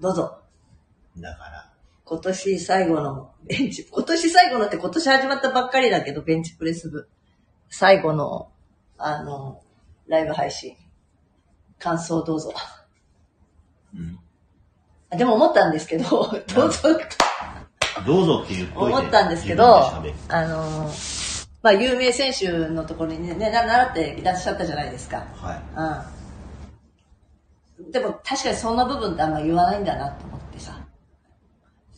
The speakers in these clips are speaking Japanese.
どうぞ。だから、今年最後のベンチ、今年最後のって今年始まったばっかりだけど、ベンチプレス部。最後の、あの、ライブ配信。感想どうぞ。うん。あでも思ったんですけど、どうぞ。どうぞっていう声で思ったんですけど、あの、まあ、有名選手のところにね、習っていらっしゃったじゃないですか。はい。うん。でも確かにそんな部分ってあんま言わないんだなと思ってさ。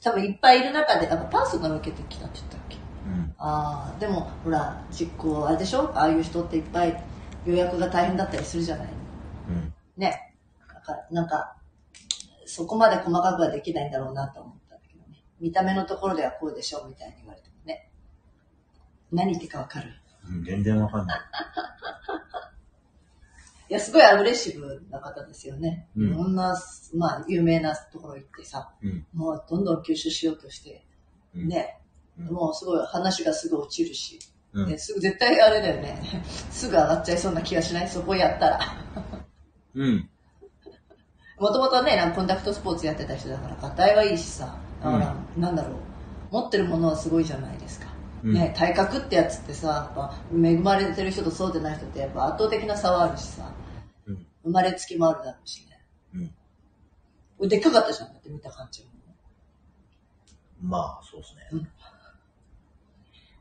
多分いっぱいいる中で、やっぱパーソナル受けてきたって言ったっけ？うん。ああ、でもほら、実行、あれでしょ？ああいう人っていっぱい予約が大変だったりするじゃないうん。ね。なんか、なんか、そこまで細かくはできないんだろうなと思ったんだけどね。見た目のところではこうでしょみたいに言われてもね。何言ってかわかる？うん全然わかんない。いや、すごいアグレッシブな方ですよね。うんいろんな、まあ、有名なところ行ってさ、うん。もうどんどん吸収しようとして、うん。ね。うんもうすごい話がすぐ落ちるし、うんね、すぐ絶対あれだよね。すぐ上がっちゃいそうな気がしない？そこやったら。うん。もともとね、なんかコンタクトスポーツやってた人だから、がたいはいいしさ、だから、なんだろう、持ってるものはすごいじゃないですか。うんね、体格ってやつってさ、やっぱ恵まれてる人とそうでない人ってやっぱ圧倒的な差はあるしさ、うん。生まれつきもあるだろうしね。うん。でっかかったじゃん、だって見た感じも。まあ、そうですね。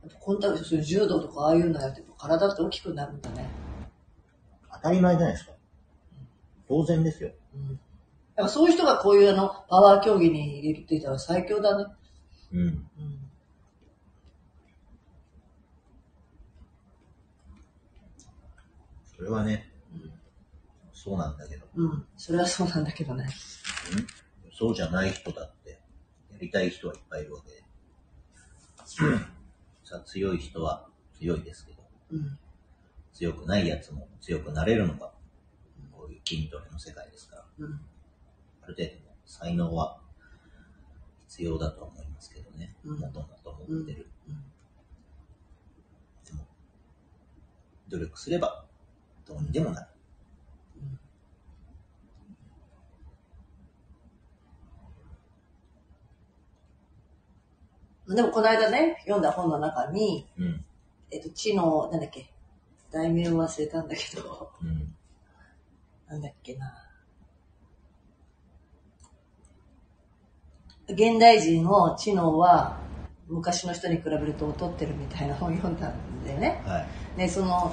やっぱコンタクト、そういう柔道とかああいうのやってると体って大きくなるんだね。当たり前じゃないですか。当然ですよ。うん。だからそういう人がこういうあの、パワー競技に入れるって言ったら最強だね。うん。うん。それはね、そうなんだけど、うん。それはそうなんだけどね。うんそうじゃない人だって、やりたい人はいっぱいいるわけで。さあ、強い人は強いですけど、うん。強くないやつも強くなれるのが、こういう筋トレの世界ですから、うん。ある程度の才能は必要だとは思いますけどね、うんもともと持ってる。努力すればどうにでもなる。でもこの間ね、読んだ本の中に、うん。えっと、知能、なんだっけ、題名を忘れたんだけど、うん。なんだっけな。現代人の知能は昔の人に比べると劣ってるみたいな本を読んだんだよね。はい。で、その、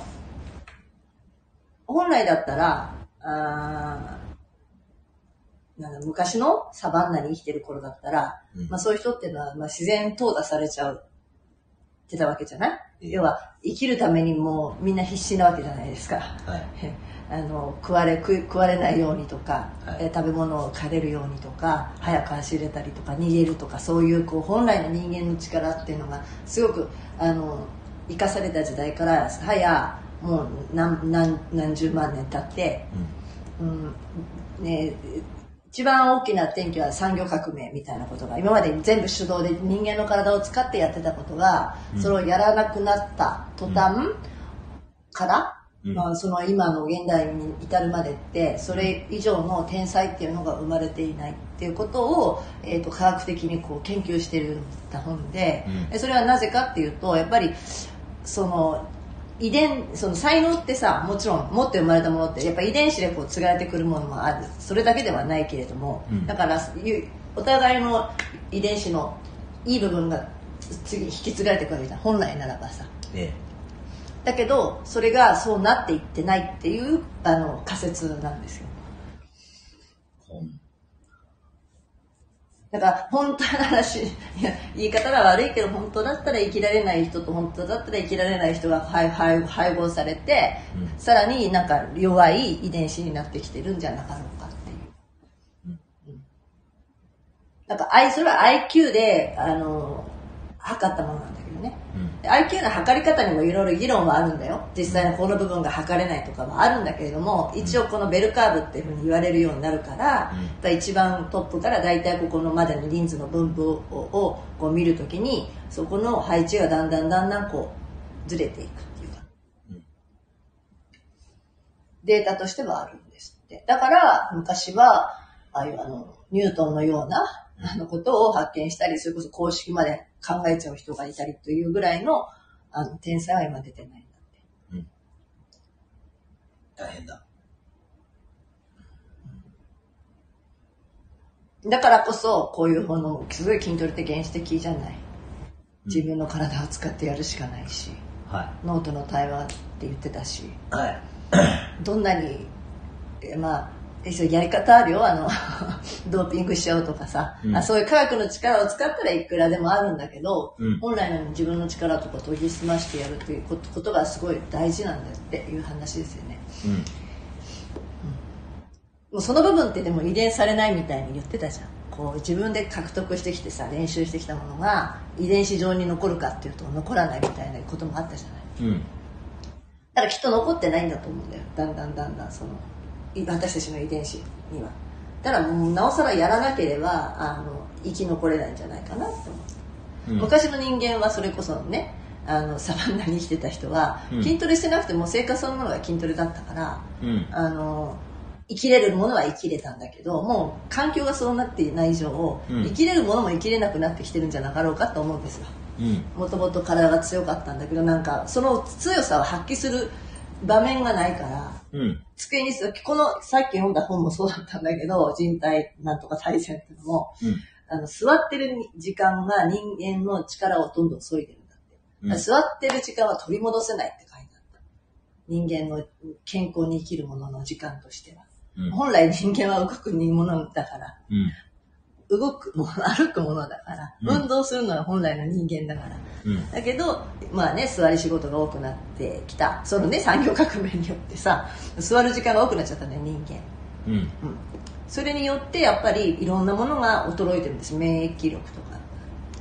本来だったら、あーなんだ昔のサバンナに生きてる頃だったら、うん。まあそういう人っていうのは、まあ、自然淘汰されちゃうってたわけじゃない？要は、生きるためにもうみんな必死なわけじゃないですか。はい。あの食われ食い食われないようにとか、はい。え食べ物を狩れるようにとか早く走れたりとか逃げるとかそういうこう本来の人間の力っていうのがすごくあの生かされた時代から早もう何何何十万年経って、うん。ね、一番大きな転機は産業革命みたいなことが今まで全部手動で人間の体を使ってやってたことが、うん。それをやらなくなった途端から、うん。まあ、その今の現代に至るまでってそれ以上の天才っていうのが生まれていないっていうことを、えー、と科学的にこう研究してる本で,、うん。でそれはなぜかっていうとやっぱりその遺伝その才能ってさもちろん持って生まれたものってやっぱ遺伝子でこう継がれてくるものもある。それだけではないけれども、うん。だからゆお互いの遺伝子のいい部分が次引き継がれてくるわけじゃん本来ならばさ。で、だけどそれがそうなっていってないっていうあの仮説なんですよだから本当の話いや言い方が悪いけど本当だったら生きられない人と本当だったら生きられない人が配配配合されて、うん。さらになんか弱い遺伝子になってきてるんじゃなかろうかっていう、うん。うん。なんかそれは IQ であの測ったものなんだけど IQ の測り方にもいろいろ議論はあるんだよ。実際にこの部分が測れないとかはあるんだけれども一応このベルカーブっていうふうに言われるようになるから、うん。一番トップから大体ここのまでの人数の分布ををこう見るときにそこの配置がだんだんだんだんこうずれていくっていうか、うん。データとしてはあるんですって。だから昔はああいうあの、ニュートンのような、あのことを発見したり、それこそ公式まで考えちゃう人がいたりというぐらいの、あの、天才は今出てないんだって。大変だ。だからこそ、こういうもの、すごい筋トレって原始的じゃない。自分の体を使ってやるしかないし、はノートの対話って言ってたし、い。はい。どんなに、えまあ、やり方あるよ、あの、ドーピングしちゃうとかさ、うんあ、そういう科学の力を使ったらいくらでもあるんだけど、うん本来の自分の力とか研ぎ澄ましてやるということがすごい大事なんだよっていう話ですよね。うん。もうその部分ってでも遺伝されないみたいに言ってたじゃん。こう自分で獲得してきてさ、練習してきたものが遺伝子上に残るかっていうと残らないみたいなこともあったじゃない。うん。だからきっと残ってないんだと思うんだよ。だんだんだんだんその、い私たちの遺伝子には。だからもうなおさらやらなければ、あの、生き残れないんじゃないかなって思う。うん。昔の人間はそれこそね、あの、サバンナに生きてた人は、うん筋トレしてなくても生活そのものが筋トレだったから、うん。あの、生きれるものは生きれたんだけど、もう環境がそうなっていない以上、うん生きれるものも生きれなくなってきてるんじゃなかろうかと思うんですよ。うん。もともと体が強かったんだけど、なんか、その強さを発揮する場面がないから、うん。机にすこの、さっき読んだ本もそうだったんだけど、人体なんとか大戦っていうのも、うん。あの、座ってる時間が人間の力をどんどん削いでるんだって。座ってる時間は取り戻せないって書いてあった。人間の健康に生きるものの時間としては。うん。本来人間は動くものだから、うん。動くもの、歩くものだから、うん運動するのは本来の人間だから。うん。だけど、まあね、座り仕事が多くなってきた。そのね、産業革命によってさ、座る時間が多くなっちゃったね、人間。うん。うん。それによって、やっぱりいろんなものが衰えてるんです。免疫力と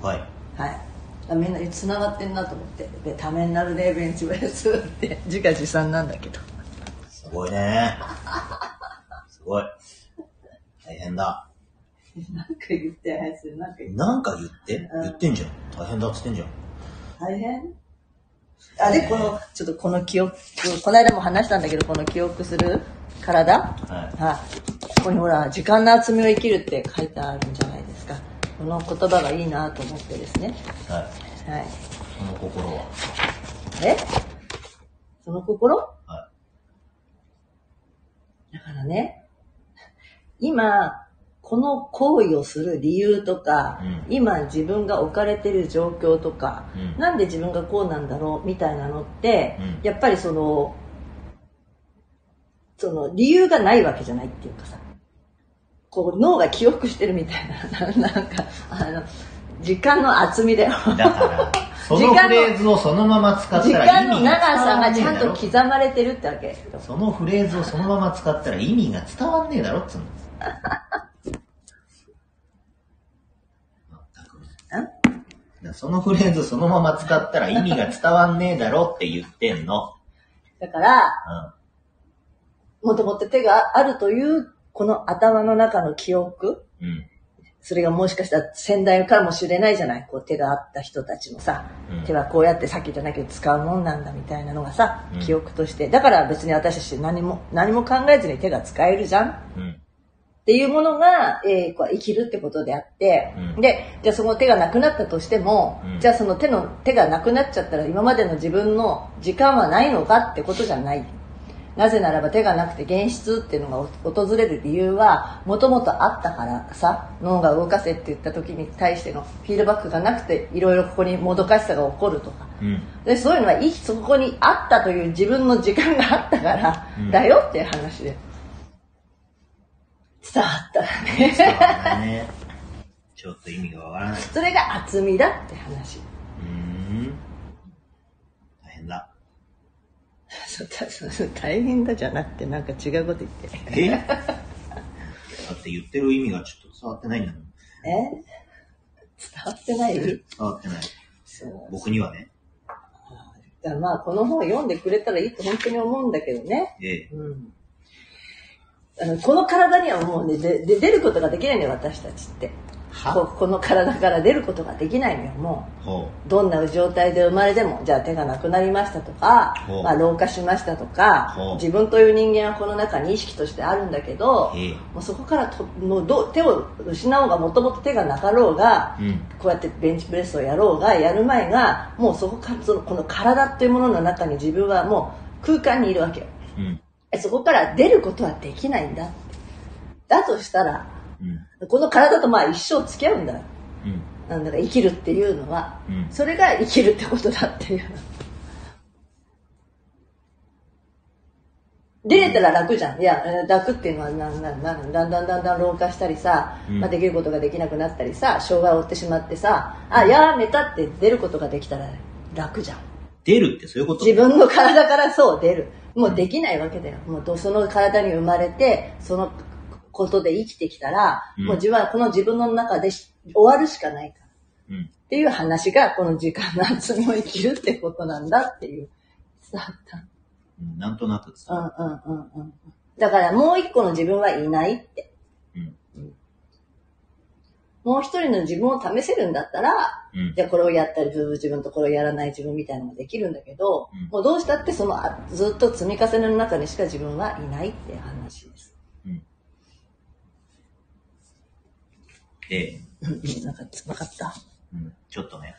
か。はい。はい。あみんな繋がってんなと思って。で、ためになるね、ベンチプレスって、自画自賛なんだけど。すごいね。すごい。大変だ。なんか言って、あいつ、なんか言って。なんか言って？うん言ってんじゃん。大変だっつってんじゃん。大変？あれ、この、ちょっとこの記憶、この間も話したんだけど、この記憶する体？はい。はい。ここにほら、時間の厚みを生きるって書いてあるんじゃないですか。この言葉がいいなと思ってですね。はい。はい。その心は？え？その心？はだからね、今、この行為をする理由とか、うん今自分が置かれてる状況とか、うんなんで自分がこうなんだろうみたいなのって、うんやっぱりその、その理由がないわけじゃないっていうかさ、こう脳が記憶してるみたいな、な なんか、あの、時間の厚みだよ。い。だから、そのフレーズをそのまま使った時ら意間の長味が伝わさがちゃん。と刻まれてるってわけ。そのフレーズをそのまま使ったら意味が伝わんねえだろっつうの。ま ったくんだからそのフレーズそのまま使ったら意味が伝わんねえだろって言ってんの。だから、うもともと手があるという、この頭の中の記憶、ん。うん。それがもしかしたら先代かもしれないじゃないこう手があった人たちのさ、うん手はこうやってさっきじゃないけど使うもんなんだみたいなのがさ、うん記憶として。だから別に私たち何も、何も考えずに手が使えるじゃんっうん。ていうものが、えーこう生きるってことであって、うん。で、じゃあその手がなくなったとしても、うん。じゃあその手の、手がなくなっちゃったら今までの自分の時間はないのかってことじゃない。なぜならば手がなくて現実っていうのが訪れる理由はもともとあったからさ脳が動かせって言った時に対してのフィードバックがなくていろいろここにもどかしさが起こるとか。うん。でそういうのはいそこにあったという自分の時間があったから、うん。だよっていう話で伝わったらねそうだね。ちょっと意味がわからない。うそれが厚みだって話ーん。大変だ。そうだそう大変だじゃなくてなんか違うこと言ってえ？だって言ってる意味がちょっと伝わってないんだもん。え？伝わってない？伝わってない。そう僕にはね。まあこの本を読んでくれたらいいと本当に思うんだけどね。ええ。うん。あのこの体にはもうねでで出ることができないんだよ私たちって。ここの体から出ることができないのよもほうどんな状態で生まれてもじゃあ手がなくなりましたとかまあ、老化しましたとか自分という人間はこの中に意識としてあるんだけど。もうそこからともうどう手を失おうがもともと手がなかろうが、うん。こうやってベンチプレスをやろうがやる前がもうそこからそのこの体っていうものの中に自分はもう空間にいるわけようん。えそこから出ることはできないんだだとしたらうん。この体とまあ一生付き合うんだうん。なんだか生きるっていうのはうん。それが生きるってことだっていう出れたら楽じゃん。いや、えー楽っていうのはなんなんなんだんだんだんだん老化したりさ、うんまあ、できることができなくなったりさ、障害を負ってしまってさ、あ、やめたって出ることができたら楽じゃん。出るってそういうこと？自分の体からそう出る。もうできないわけだよ。もうどその体に生まれて、そのことで生きてきたら、うんもう自分はこの自分の中でし終わるしかないから。うん。っていう話が、この時間の厚みを生きるってことなんだっていう。伝わった。うんなんとなく伝うんわうんうんうん。だからもう一個の自分はいないって。うんもう一人の自分を試せるんだったら、うん。じゃあこれをやったりする自分とこれをやらない自分みたいなのができるんだけど、うんもうどうしたってそのあずっと積み重ねの中にしか自分はいないっていう話です。で、うんなんか分かったうん。ちょっとね。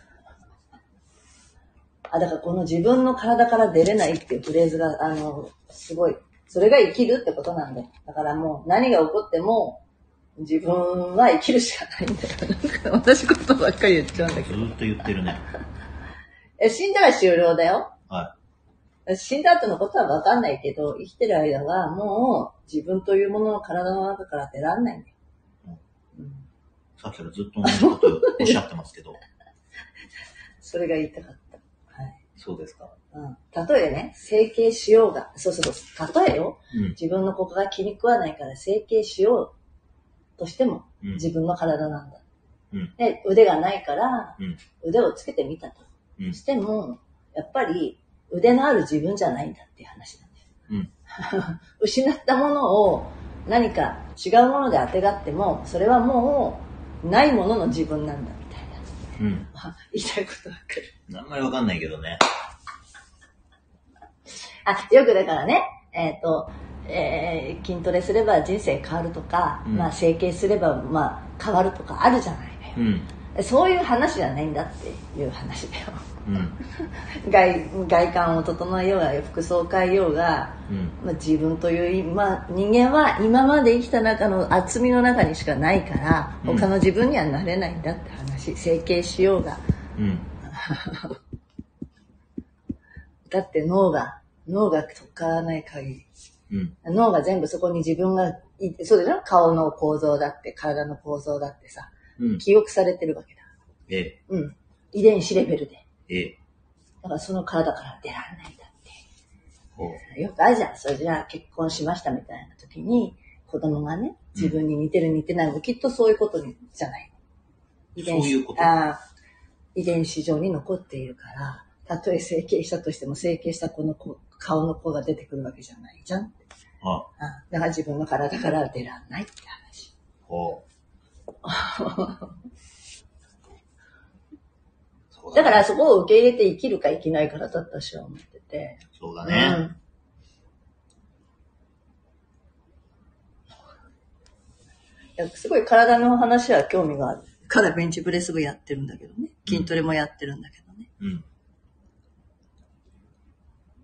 あ、だからこの自分の体から出れないっていうフレーズが、あの、すごい、それが生きるってことなんだよ。だからもう何が起こっても、自分は生きるしかないんだよ。なんか同じことばっかり言っちゃうんだけど。ずーっと言ってるね。え、死んだら終了だよ。は死んだ後のことは分かんないけど、生きてる間はもう自分というものの体の中から出らんないんだよ。うんい。さっきからずっと同じことをおっしゃってますけど。それが言いたかった。はい。そうですか。うん。例えね、整形しようが、そうそうそう、例えよ。うん。自分のここが気に食わないから整形しようとしてもうん。自分の体なんだ。うんで、腕がないからうん腕をつけてみたと。うんしても、やっぱり腕のある自分じゃないんだっていう話なんだよ。うん。失ったものを何か違うもので当てがっても、それはもうないものの自分なんだみたいな。うん。あ 言いたいことわかる。あんまりわかんないけどね。あ、よくだからね、えっ、と、えー筋トレすれば人生変わるとか、うんまあ整形すればまあ変わるとかあるじゃないのよ。うん。そういう話じゃないんだっていう話だよ。うん。外外観を整えようが服装を変えようが、うん。まあ、自分という、まあ、人間は今まで生きた中の厚みの中にしかないから、うん他の自分にはなれないんだって話整形しようがうん。だって脳が脳が使わない限りうん。脳が全部そこに自分がいてそうでしょ顔の構造だって体の構造だってさうん。記憶されてるわけだえうん遺伝子レベルでえ。ええ。だからその体から出られないんだって。よくあるじゃん。それじゃあ結婚しましたみたいな時に、子供がね、自分に似てる似てないもきっとそういうことにじゃない。遺伝子そういうことああ遺伝子上に残っているから、たとえ整形したとしても整形した子の子、顔の子が出てくるわけじゃないじゃん。あ、あだから自分の体から出らんないって話。ほう。だからそこを受け入れて生きるか生きないかだと私は思ってて。そうだね。うんすごい体の話は興味があるからベンチプレス部やってるんだけどね。筋トレもやってるんだけどね。うん。